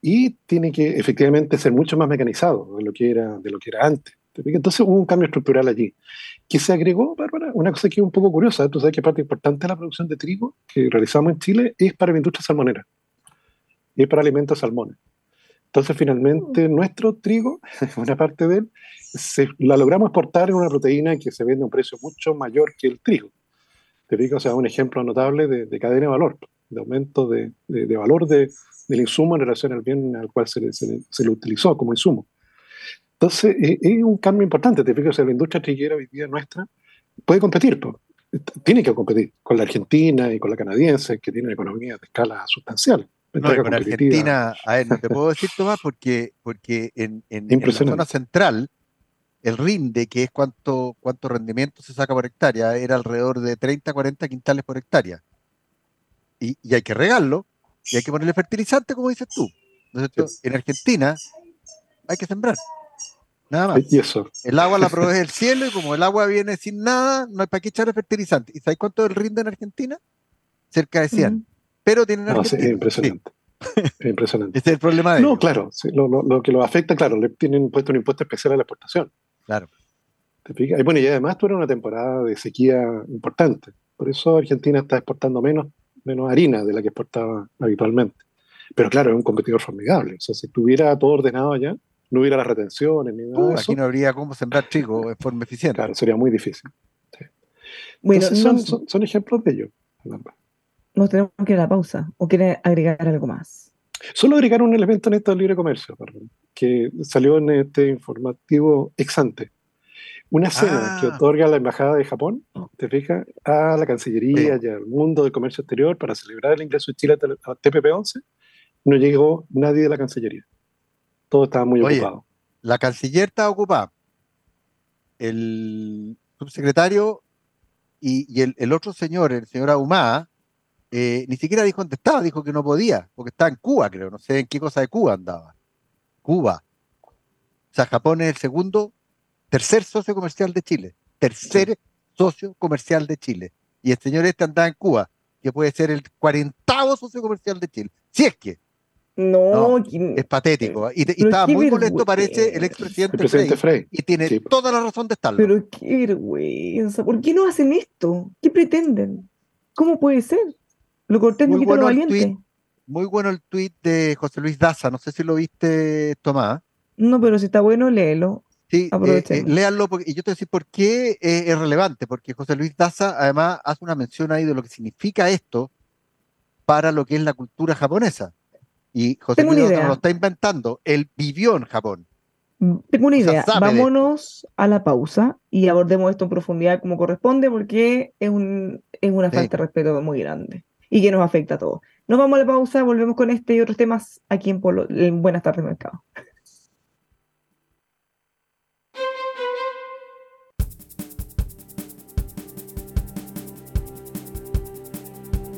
[SPEAKER 2] y tiene que efectivamente ser mucho más mecanizado de lo que era, de lo que era antes. Entonces hubo un cambio estructural allí. Que se agregó, Bárbara, una cosa que es un poco curiosa. Tú sabes que parte importante de la producción de trigo que realizamos en Chile es para la industria salmonera y es para alimentos salmones. Entonces, finalmente, nuestro trigo, una parte de él, se, la logramos exportar en una proteína que se vende a un precio mucho mayor que el trigo. Te digo, o sea, un ejemplo notable de, de cadena de valor, de aumento de, de- de valor de- del insumo en relación al bien al cual se le, se le- se le utilizó como insumo. Entonces, eh, es un cambio importante. Te fijas, o sea, la industria triguera hoy día nuestra puede competir, tiene que competir con la Argentina y con la canadiense, que tienen economías de escala sustancial.
[SPEAKER 3] No, con. Argentina, a ver, no te puedo decir, Tomás, porque, porque en, en- en la zona central, el rinde, que es cuánto, cuánto rendimiento se saca por hectárea, era alrededor de 30, 40 quintales por hectárea. Y, y hay que regarlo, y hay que ponerle fertilizante, como dices tú. ¿no es cierto?
[SPEAKER 2] Sí.
[SPEAKER 3] En Argentina hay que sembrar. Nada más. El agua la provee el cielo y como el agua viene sin nada, no hay para qué echarle fertilizante. ¿Y sabes cuánto el rinde en Argentina? Cerca de 100.
[SPEAKER 4] Mm.
[SPEAKER 3] Pero tienen
[SPEAKER 2] no, sí,
[SPEAKER 3] Argentina.
[SPEAKER 2] es impresionante. Es impresionante.
[SPEAKER 3] Ese es el problema de
[SPEAKER 2] No,
[SPEAKER 3] ellos.
[SPEAKER 2] claro, sí, lo, lo- lo que los afecta, claro, le tienen puesto un impuesto especial a la exportación.
[SPEAKER 3] Claro.
[SPEAKER 2] ¿Te fijas? Y bueno, y además tuvo una temporada de sequía importante. Por eso Argentina está exportando menos, menos harina de la que exportaba habitualmente. Pero claro, es un competidor formidable. O sea, si tuviera todo ordenado allá, no hubiera las retenciones ni nada
[SPEAKER 3] Uh,
[SPEAKER 2] de eso,
[SPEAKER 3] aquí no habría cómo sembrar trigo en forma eficiente.
[SPEAKER 2] claro, sería muy difícil.
[SPEAKER 4] Bueno,
[SPEAKER 2] Entonces,
[SPEAKER 4] no-
[SPEAKER 2] son, son, son ejemplos de ello.
[SPEAKER 4] nos tenemos que ir a la pausa. ¿O quiere agregar algo más?
[SPEAKER 2] Solo agregar un elemento en esto del libre comercio, perdón, que salió en este informativo ex ante. Una cena
[SPEAKER 3] Ah.
[SPEAKER 2] que otorga la Embajada de Japón, te fijas, a la Cancillería
[SPEAKER 3] Sí.
[SPEAKER 2] y al mundo del comercio exterior para celebrar el ingreso de Chile a TPP-11, no llegó nadie de la Cancillería. Todo estaba muy
[SPEAKER 3] Oye,
[SPEAKER 2] ocupado.
[SPEAKER 3] La canciller estaba ocupada. El subsecretario y, y el, el otro señor, el señor Ahumada, eh, ni siquiera dijo dónde estaba, dijo que no podía, porque estaba en Cuba, creo, no sé en qué cosa de Cuba andaba. Cuba. O sea, Japón es el segundo, tercer socio comercial de Chile. Tercer socio comercial de Chile. Y el señor este andaba en Cuba, que puede ser el cuarentavo socio comercial de Chile. Si es que.
[SPEAKER 4] No,
[SPEAKER 3] No,
[SPEAKER 4] ¿quién-
[SPEAKER 3] Es patético. Y, te- y estaba muy molesto, parece, el
[SPEAKER 2] El
[SPEAKER 3] expresidente
[SPEAKER 2] presidente
[SPEAKER 3] Frey.
[SPEAKER 2] Frey.
[SPEAKER 3] Y tiene
[SPEAKER 2] Sí.
[SPEAKER 3] toda la razón de estarlo.
[SPEAKER 4] pero qué vergüenza. ¿Por qué no hacen esto? ¿Qué pretenden? ¿Cómo puede ser? Lo
[SPEAKER 3] Muy bueno el tuit. Muy bueno el tuit de José Luis Daza. No sé si lo viste, Tomás.
[SPEAKER 4] No, pero si está bueno, léelo.
[SPEAKER 3] Sí, eh, eh, léanlo porque, y yo te voy a decir por qué eh, es relevante, porque José Luis Daza además hace una mención ahí de lo que significa esto para lo que es la cultura japonesa. Y José
[SPEAKER 4] Tengo
[SPEAKER 3] Luis Daza no lo está inventando, él vivió en Japón.
[SPEAKER 4] Mm, Tengo una
[SPEAKER 3] O sea,
[SPEAKER 4] idea. Vámonos a la pausa y abordemos esto en profundidad como corresponde, porque es, un, es una
[SPEAKER 3] Sí.
[SPEAKER 4] falta de respeto muy grande y que nos afecta a todos. Nos vamos a la pausa, volvemos con este y otros temas aquí en, Polo- en Buenas tardes, Mercado.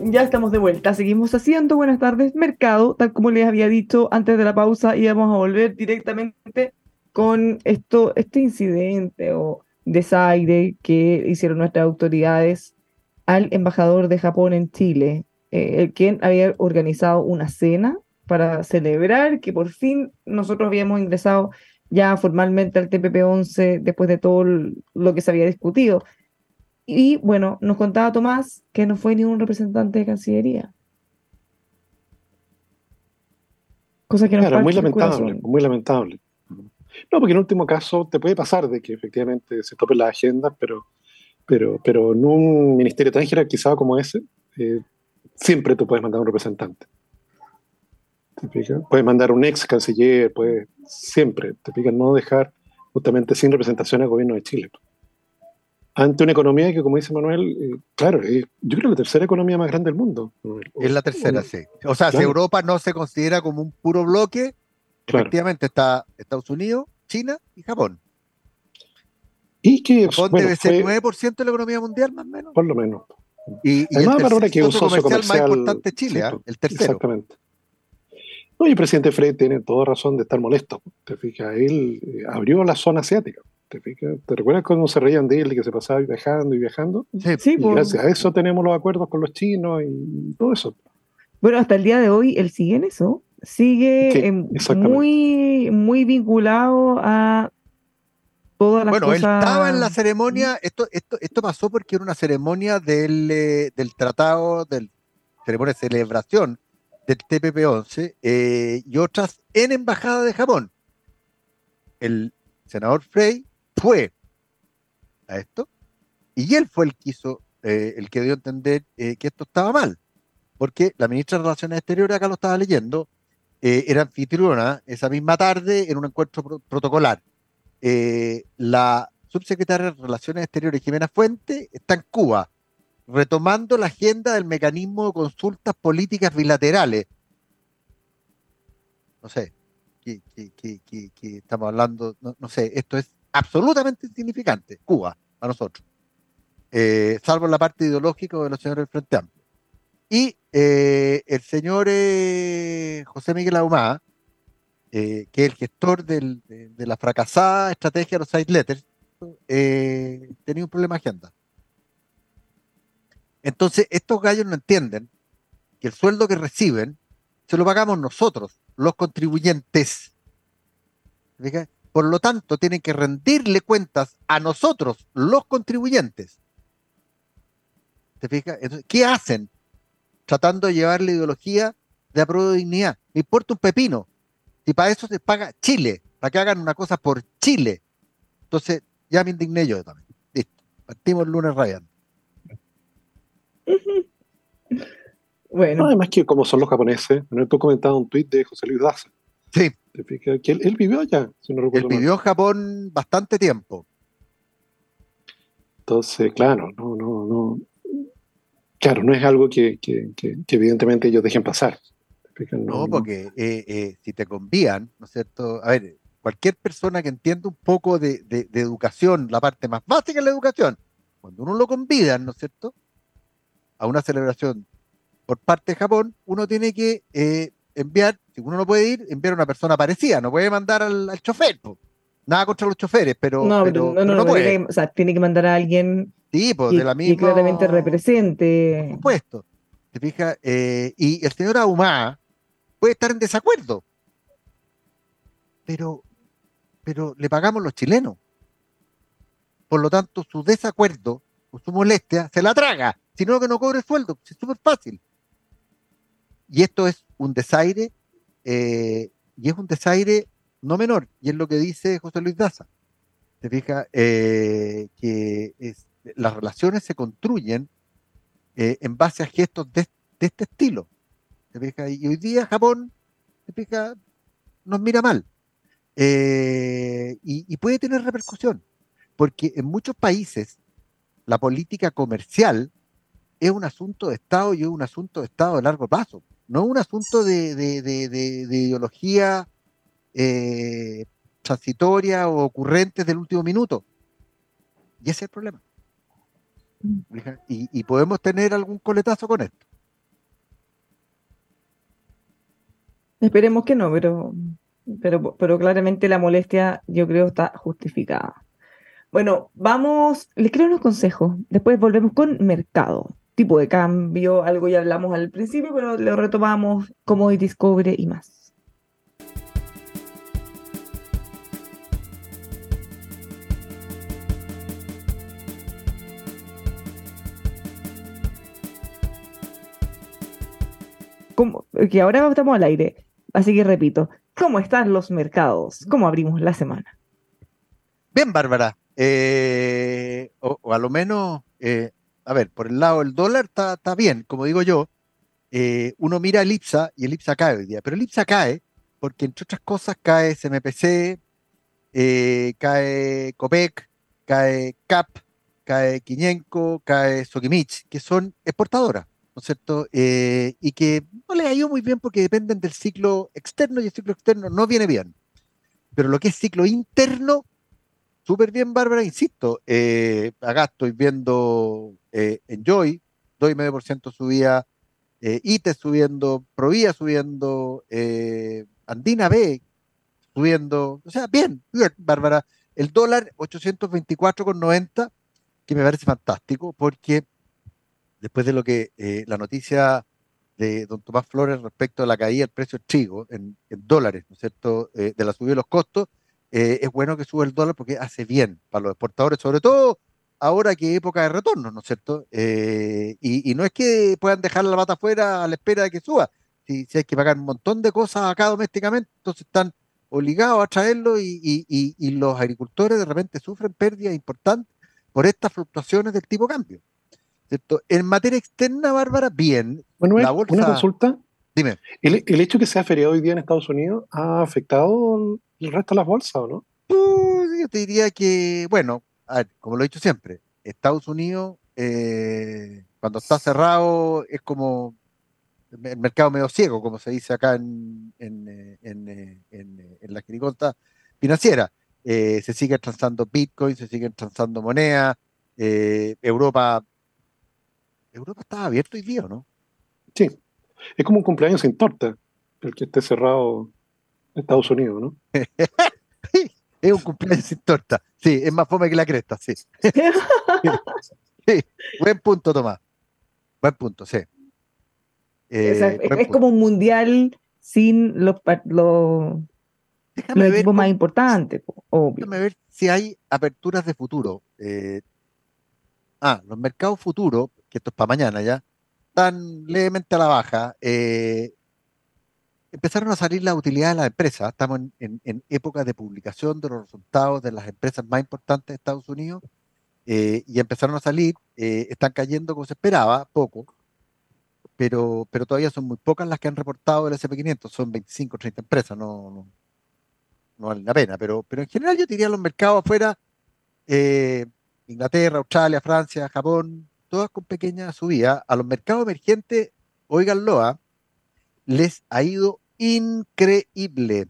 [SPEAKER 4] Ya estamos de vuelta, seguimos haciendo Buenas tardes Mercado, tal como les había dicho antes de la pausa, íbamos a volver directamente con esto, este incidente o desaire que hicieron nuestras autoridades al embajador de Japón en Chile, eh, el quien había organizado una cena para celebrar que por fin nosotros habíamos ingresado ya formalmente al TPP-11 después de todo lo que se había discutido. Y bueno, nos contaba Tomás que no fue ningún representante de Cancillería. Cosa que nos
[SPEAKER 2] Claro, muy lamentable, muy lamentable. No, porque en último caso te puede pasar de que efectivamente se topen las agendas, pero, pero, pero en un ministerio tan jerarquizado como ese, eh, siempre tú puedes mandar un representante. ¿Te? Puedes mandar un ex canciller, puedes, siempre, te fijas, no dejar justamente sin representación al gobierno de Chile. Ante una economía que, como dice Manuel, eh, claro, yo creo que la tercera economía más grande del mundo. Manuel.
[SPEAKER 3] Es la tercera,
[SPEAKER 2] O-
[SPEAKER 3] sí. O sea, si. Europa no se considera como un puro bloque,
[SPEAKER 2] Claro.
[SPEAKER 3] efectivamente está Estados Unidos, China y Japón.
[SPEAKER 2] Y que,
[SPEAKER 3] Japón
[SPEAKER 2] bueno,
[SPEAKER 3] debe ser
[SPEAKER 2] fue,
[SPEAKER 3] 9% de la economía mundial, más o menos.
[SPEAKER 2] por lo menos.
[SPEAKER 3] Y, y
[SPEAKER 2] Además,
[SPEAKER 3] el
[SPEAKER 2] Bárbara,
[SPEAKER 3] tercer
[SPEAKER 2] que es un
[SPEAKER 3] socio
[SPEAKER 2] socio
[SPEAKER 3] comercial más
[SPEAKER 2] comercial.
[SPEAKER 3] importante de Chile,
[SPEAKER 2] sí,
[SPEAKER 3] ¿ah?
[SPEAKER 2] pues,
[SPEAKER 3] el tercero.
[SPEAKER 2] Exactamente. No, y el presidente Frey tiene toda razón de estar molesto. Te fijas, él eh, abrió la zona asiática. ¿Te fijas? ¿Te recuerdas cuando se reían de él y que se pasaba viajando y viajando?
[SPEAKER 3] Sí,
[SPEAKER 4] Sí,
[SPEAKER 2] Y
[SPEAKER 4] pues,
[SPEAKER 2] gracias a eso tenemos los acuerdos con los chinos y todo eso.
[SPEAKER 4] Bueno, hasta el día de hoy él sigue en eso, sigue
[SPEAKER 2] Sí,
[SPEAKER 4] muy, muy vinculado a todas las
[SPEAKER 3] Bueno, él estaba en la ceremonia, esto, esto, esto pasó porque era una ceremonia del, eh, del tratado, del ceremonia de celebración del TPP-11 eh, y otras en Embajada de Japón. El senador Frey fue a esto y él fue el que hizo, eh, el que dio a entender eh, que esto estaba mal, porque la ministra de Relaciones Exteriores, acá lo estaba leyendo, era anfitriona esa misma tarde en un encuentro pro- protocolar eh, la subsecretaria de Relaciones Exteriores, Jimena Fuente, está en Cuba, retomando la agenda del mecanismo de consultas políticas bilaterales. No sé, ¿qué, qué- qué- qué- qué estamos hablando? No, no sé, esto es absolutamente insignificante, Cuba, a nosotros, Eh, salvo la parte ideológica de los señores del Frente Amplio. Y eh, el señor eh, José Miguel Ahumada, eh, que el gestor de, la fracasada estrategia de los side letters, eh, tenía un problema de agenda. Entonces, estos gallos no entienden que el sueldo que reciben se lo pagamos nosotros, los contribuyentes. Por lo tanto, tienen que rendirle cuentas a nosotros, los contribuyentes. ¿Te fijas? Entonces, ¿Qué hacen? Tratando de llevar la ideología de apruebo de dignidad. Me importa un pepino. Y para eso se paga Chile, para que hagan una cosa por Chile. Entonces, ya me indigné yo también. Listo. Partimos el lunes rayando.
[SPEAKER 4] Bueno,
[SPEAKER 2] No, además que como son los japoneses, tú comentabas un tuit de José Luis Daza.
[SPEAKER 3] Sí,
[SPEAKER 2] él, él vivió allá, si no
[SPEAKER 3] él
[SPEAKER 2] recuerdo mal.
[SPEAKER 3] vivió en Japón bastante tiempo.
[SPEAKER 2] Entonces, claro, no, no, no. Claro, no es algo que, que- que- que evidentemente ellos dejen pasar.
[SPEAKER 3] No, porque eh, eh, si te convían, ¿no es cierto? A ver, cualquier persona que entienda un poco de, de- de educación, la parte más básica de la educación, cuando uno lo convidan, ¿no es cierto? A una celebración por parte de Japón, uno tiene que eh, enviar, si uno no puede ir, enviar a una persona parecida, no puede mandar al, al chofer. po. Nada contra los choferes, pero
[SPEAKER 4] no,
[SPEAKER 3] pero-
[SPEAKER 4] no, no,
[SPEAKER 3] no puede.
[SPEAKER 4] tiene que- o sea, tiene que mandar a alguien
[SPEAKER 3] Sí, pues
[SPEAKER 4] que,
[SPEAKER 3] de la
[SPEAKER 4] que
[SPEAKER 3] misma.
[SPEAKER 4] claramente
[SPEAKER 3] Por
[SPEAKER 4] represente.
[SPEAKER 3] supuesto. ¿Te fijas? Eh, y el señor Ahumada puede estar en desacuerdo, pero, pero le pagamos los chilenos. Por lo tanto, su desacuerdo o su molestia se la traga, sino que no cobre sueldo. Es súper fácil. Y esto es un desaire, eh, y es un desaire no menor, y es lo que dice José Luis Daza. Se fija eh, que las relaciones se construyen eh, en base a gestos de, este estilo. Y hoy día Japón se fija, nos mira mal. y, y puede tener repercusión, porque en muchos países la política comercial es un asunto de Estado y es un asunto de Estado de largo plazo no es un asunto de, ideología eh, transitoria o ocurrentes del último minuto. Y ese es el problema. Mm. Y, podemos tener algún coletazo con esto.
[SPEAKER 4] Esperemos que no, pero, pero, pero claramente la molestia yo creo está justificada. Bueno, vamos, les creo unos consejos. Después volvemos con mercado tipo de cambio, algo ya hablamos al principio, pero lo retomamos, como Discovery y más. ¿Cómo? Que ahora estamos al aire, así que repito, ¿cómo están los mercados? ¿Cómo abrimos la semana?
[SPEAKER 3] Bien, Bárbara. Eh, o, a lo menos eh, a ver, por el lado del dólar está, bien, como digo yo, eh, uno mira el IPSA y el IPSA cae hoy día, pero el IPSA cae porque entre otras cosas cae SMPC, cae COPEC, cae CAP, cae Quiñenco, cae Sokimich, que son exportadoras, ¿no es cierto? Eh, y que no les ha ido muy bien porque dependen del ciclo externo y el ciclo externo no viene bien. Pero lo que es ciclo interno súper bien, Bárbara, insisto. Eh, acá estoy viendo eh, Enjoy, 2,5% subía, eh, ITE subiendo, Provía subiendo, Andina B subiendo. O sea, bien, bien, Bárbara. El dólar 824,90, que me parece fantástico, porque después de lo que la noticia de don Tomás Flores respecto a la caída del precio del trigo en, dólares, ¿no es cierto?, de la subida de los costos, eh, es bueno que suba el dólar porque hace bien para los exportadores, sobre todo ahora que es época de retorno, ¿no es cierto? Eh, y, no es que puedan dejar la bata afuera a la espera de que suba. Si, hay que pagar un montón de cosas acá domésticamente, entonces están obligados a traerlo y, los agricultores de repente sufren pérdidas importantes por estas fluctuaciones del tipo cambio. ¿Cierto? En materia externa, Bárbara, bien.
[SPEAKER 2] Bueno, la bolsa... una consulta.
[SPEAKER 3] Dime.
[SPEAKER 2] ¿El, ¿El, hecho que sea feriado hoy día en Estados Unidos ha afectado el resto de las bolsas, ¿o no?
[SPEAKER 3] Pues, yo te diría que, bueno, como lo he dicho siempre, Estados Unidos, eh, cuando está cerrado, es como el mercado medio ciego, como se dice acá en, en, eh, eh, en, en, la agricultura financiera. se sigue transando Bitcoin, se sigue transando moneda. Europa, Europa está abierto y día, ¿no?
[SPEAKER 2] Sí, es como un cumpleaños sin torta, el que esté cerrado Estados Unidos, ¿no?
[SPEAKER 3] es un cumpleaños sin torta. Sí, es más fome que la cresta, sí. Buen punto, Tomás. Buen punto, sí.
[SPEAKER 4] Eh, es, como un mundial sin los, los, equipos más importantes, obvio.
[SPEAKER 3] Déjame ver si hay aperturas de futuro. Eh, ah, los mercados futuros, que esto es para mañana ya, están levemente a la baja. Eh, empezaron a salir las utilidades de las empresas. Estamos en, época de publicación de los resultados de las empresas más importantes de Estados Unidos eh, y empezaron a salir. Eh, están cayendo como se esperaba, poco, pero, pero todavía son muy pocas las que han reportado el SP500. Son 25 o 30 empresas, no, no, no, vale la pena. Pero, pero en general yo diría los mercados afuera, Inglaterra, Australia, Francia, Japón, todas con pequeñas subidas. A los mercados emergentes, oiganlo, ¿ah? les ha ido increíble.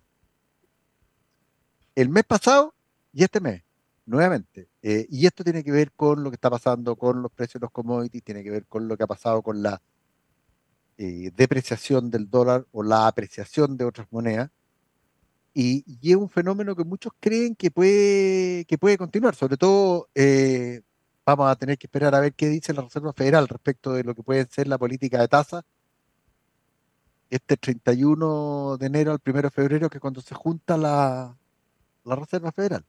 [SPEAKER 3] El mes pasado y este mes, nuevamente. Eh, y esto tiene que ver con lo que está pasando con los precios de los commodities, tiene que ver con lo que ha pasado con la eh, depreciación del dólar o la apreciación de otras monedas. Y, es un fenómeno que muchos creen que puede, que puede continuar. Sobre todo, eh, vamos a tener que esperar a ver qué dice la Reserva Federal respecto de lo que puede ser la política de tasas este 31 de enero al 1 de febrero, que es cuando se junta la, la Reserva Federal.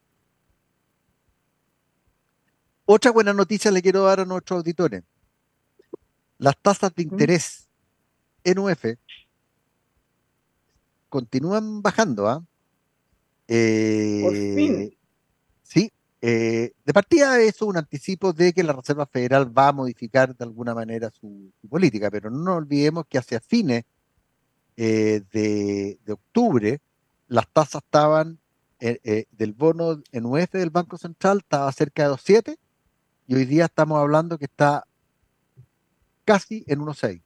[SPEAKER 3] Otra buena noticia le quiero dar a nuestros auditores. Las tasas de interés en UF continúan bajando. Eh,
[SPEAKER 4] Por fin.
[SPEAKER 3] Eh, de partida eso es un anticipo de que la Reserva Federal va a modificar de alguna manera su, política, pero no nos olvidemos que hacia fines eh, de, octubre las tasas estaban eh, del bono en UF del Banco Central estaba cerca de 2,7 y hoy día estamos hablando que está casi en 1,6.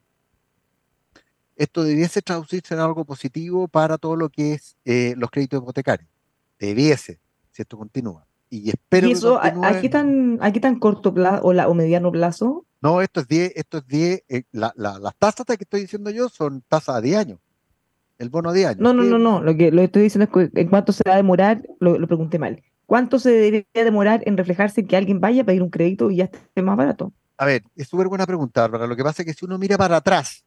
[SPEAKER 3] Esto debiese traducirse en algo positivo para todo lo que es los créditos hipotecarios. Debiese, si esto continúa. Y espero
[SPEAKER 4] ¿Y eso, aquí tan, aquí tan corto plazo o, la, o mediano plazo?
[SPEAKER 3] No, esto es 10, esto es 10, eh, la- la- las tasas que estoy diciendo yo son tasas a 10 años. El bono a 10 años.
[SPEAKER 4] No, no,
[SPEAKER 3] ¿Qué-
[SPEAKER 4] no, no. Lo que, lo que estoy diciendo es que en cuánto se va a demorar, lo, lo pregunté mal. ¿Cuánto se debería demorar en reflejarse que alguien vaya a pedir un crédito y ya esté más barato?
[SPEAKER 3] A ver, es súper buena pregunta, Bárbara. Lo que pasa es que si uno mira para atrás,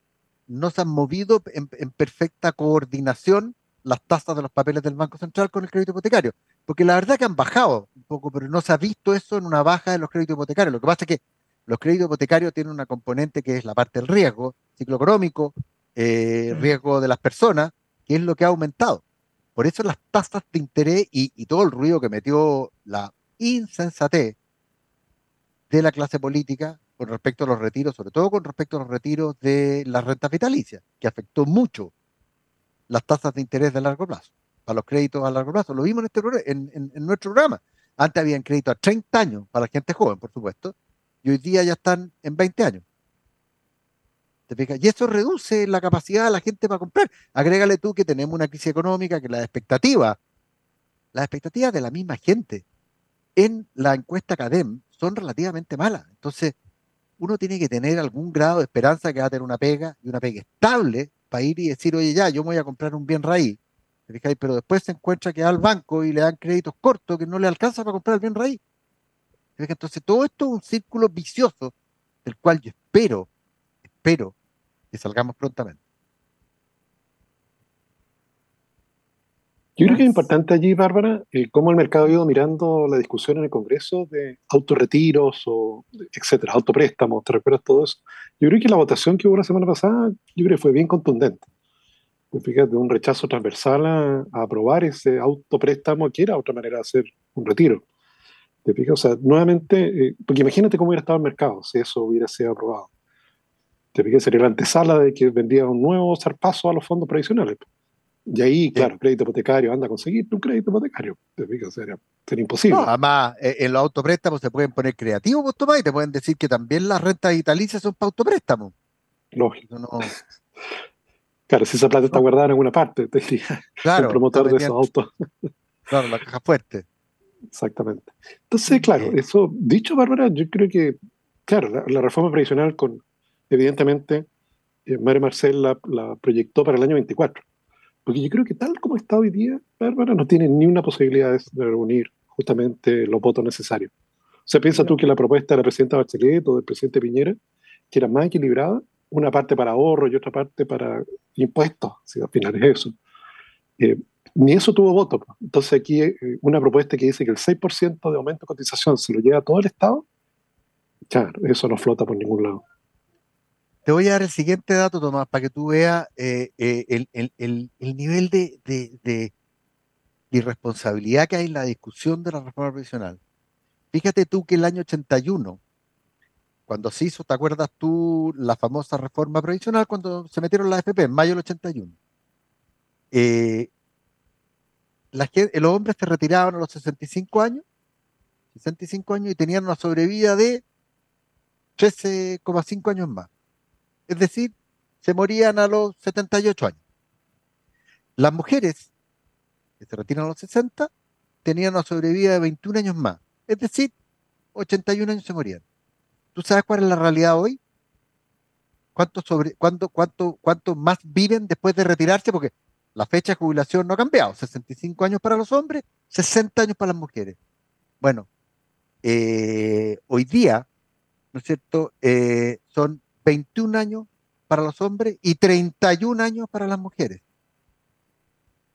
[SPEAKER 3] no se han movido en, en perfecta coordinación las tasas de los papeles del Banco Central con el crédito hipotecario. Porque la verdad que han bajado poco, pero no se ha visto eso en una baja de los créditos hipotecarios. Lo que pasa es que los créditos hipotecarios tienen una componente que es la parte del riesgo, ciclo económico, eh, riesgo de las personas, que es lo que ha aumentado. Por eso las tasas de interés y, y todo el ruido que metió la insensatez de la clase política con respecto a los retiros, sobre todo con respecto a los retiros de las rentas vitalicias, que afectó mucho las tasas de interés de largo plazo, para los créditos a largo plazo. Lo vimos en, este, en, en- en nuestro programa. Antes habían crédito a 30 años para gente joven, por supuesto, y hoy día ya están en 20 años. Y eso reduce la capacidad de la gente para comprar. Agrégale tú que tenemos una crisis económica, que las expectativas, las expectativas de la misma gente en la encuesta CADEM son relativamente malas. Entonces, uno tiene que tener algún grado de esperanza que va a tener una pega y una pega estable para ir y decir, oye, ya, yo me voy a comprar un bien raíz. Pero después se encuentra que va al banco y le dan créditos cortos que no le alcanza para comprar el bien raíz. Entonces, todo esto es un círculo vicioso del cual yo espero, espero que salgamos prontamente.
[SPEAKER 2] Yo creo que es importante allí, Bárbara, eh, cómo el mercado ha ido mirando la discusión en el Congreso de autorretiros o etcétera, autopréstamos, ¿te recuerdas todo eso? Yo creo que la votación que hubo la semana pasada, yo creo que fue bien contundente. Te fijas, de un rechazo transversal a, a aprobar ese autopréstamo, que era otra manera de hacer un retiro. ¿Te fijas? O sea, nuevamente, eh, porque imagínate cómo hubiera estado el mercado si eso hubiera sido aprobado. ¿Te fijas? Sería la antesala de que vendría un nuevo zarpazo a los fondos previsionales. Y ahí, claro, crédito hipotecario, anda a conseguirte un crédito hipotecario. ¿Te fijas? Sería, sería imposible.
[SPEAKER 3] No, además, eh, en los autopréstamos se pueden poner creativos, vos Tomás, y te pueden decir que también las rentas vitalicias son para autopréstamos.
[SPEAKER 2] Lógico.
[SPEAKER 3] No,
[SPEAKER 2] Claro, si esa plata está guardada en alguna parte, te diría
[SPEAKER 3] Claro,
[SPEAKER 2] el promotor de esos autos.
[SPEAKER 3] claro, la caja fuerte.
[SPEAKER 2] Exactamente. Entonces, claro, eso, dicho Bárbara, yo creo que, claro, la, la reforma previsional con, evidentemente, eh, María Marcel la, la proyectó para el año 24. Porque yo creo que tal como está hoy día, Bárbara no tiene ni una posibilidad de, de reunir justamente los votos necesarios. O sea, piensa tú que la propuesta de la presidenta Bachelet o del presidente Piñera, que era más equilibrada, una parte para ahorro y otra parte para impuestos, si al final es eso. Eh, ni eso tuvo voto. Entonces aquí eh, una propuesta que dice que el 6% de aumento de cotización se lo lleva todo el Estado, claro, eso no flota por ningún lado.
[SPEAKER 3] Te voy a dar el siguiente dato, Tomás, para que tú veas eh, el, el- el- el nivel de, de- irresponsabilidad que hay en la discusión de la reforma previsional. Fíjate tú que el año 81, cuando se hizo, ¿te acuerdas tú la famosa reforma previsional cuando se metieron las FP en mayo del 81? Eh, la los hombres se retiraban a los 65 años, 65 años y tenían una sobrevida de 13,5 años más. Es decir, se morían a los 78 años. Las mujeres que se retiran a los 60 tenían una sobrevida de 21 años más. Es decir, 81 años se morían. ¿Tú sabes cuál es la realidad hoy? ¿Cuánto, más viven después de retirarse? Porque la fecha de jubilación no ha cambiado. 65 años para los hombres, 60 años para las mujeres. Bueno, eh, hoy día, ¿no es cierto? Eh, son 21 años para los hombres y 31 años para las mujeres.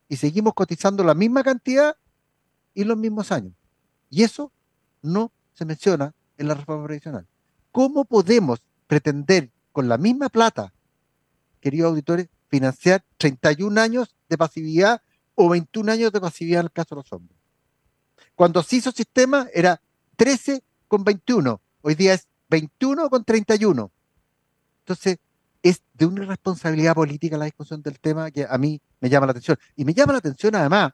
[SPEAKER 3] Y seguimos cotizando la misma cantidad y los mismos años. Y eso no se menciona en la reforma previsional. ¿Cómo podemos pretender con la misma plata, queridos auditores, financiar 31 años de pasividad o 21 años de pasividad en el caso de los hombres? Cuando se hizo sistema era 13 con 21, hoy día es 21 con 31. Entonces, es de una responsabilidad política la discusión del tema que a mí me llama la atención. Y me llama la atención además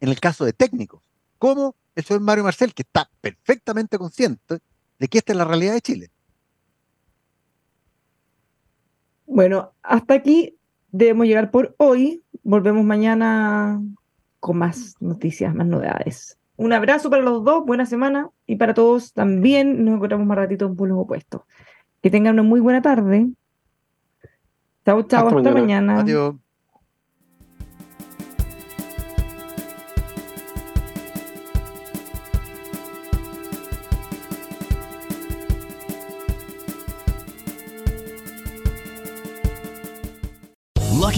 [SPEAKER 3] en el caso de técnicos, como el señor Mario Marcel, que está perfectamente consciente de que esta es la realidad de Chile.
[SPEAKER 4] Bueno, hasta aquí debemos llegar por hoy. Volvemos mañana con más noticias, más novedades. Un abrazo para los dos, buena semana y para todos también. Nos encontramos más ratito en Pulos Opuestos. Que tengan una muy buena tarde. Chao, chao, hasta, hasta mañana. mañana.
[SPEAKER 3] Adiós.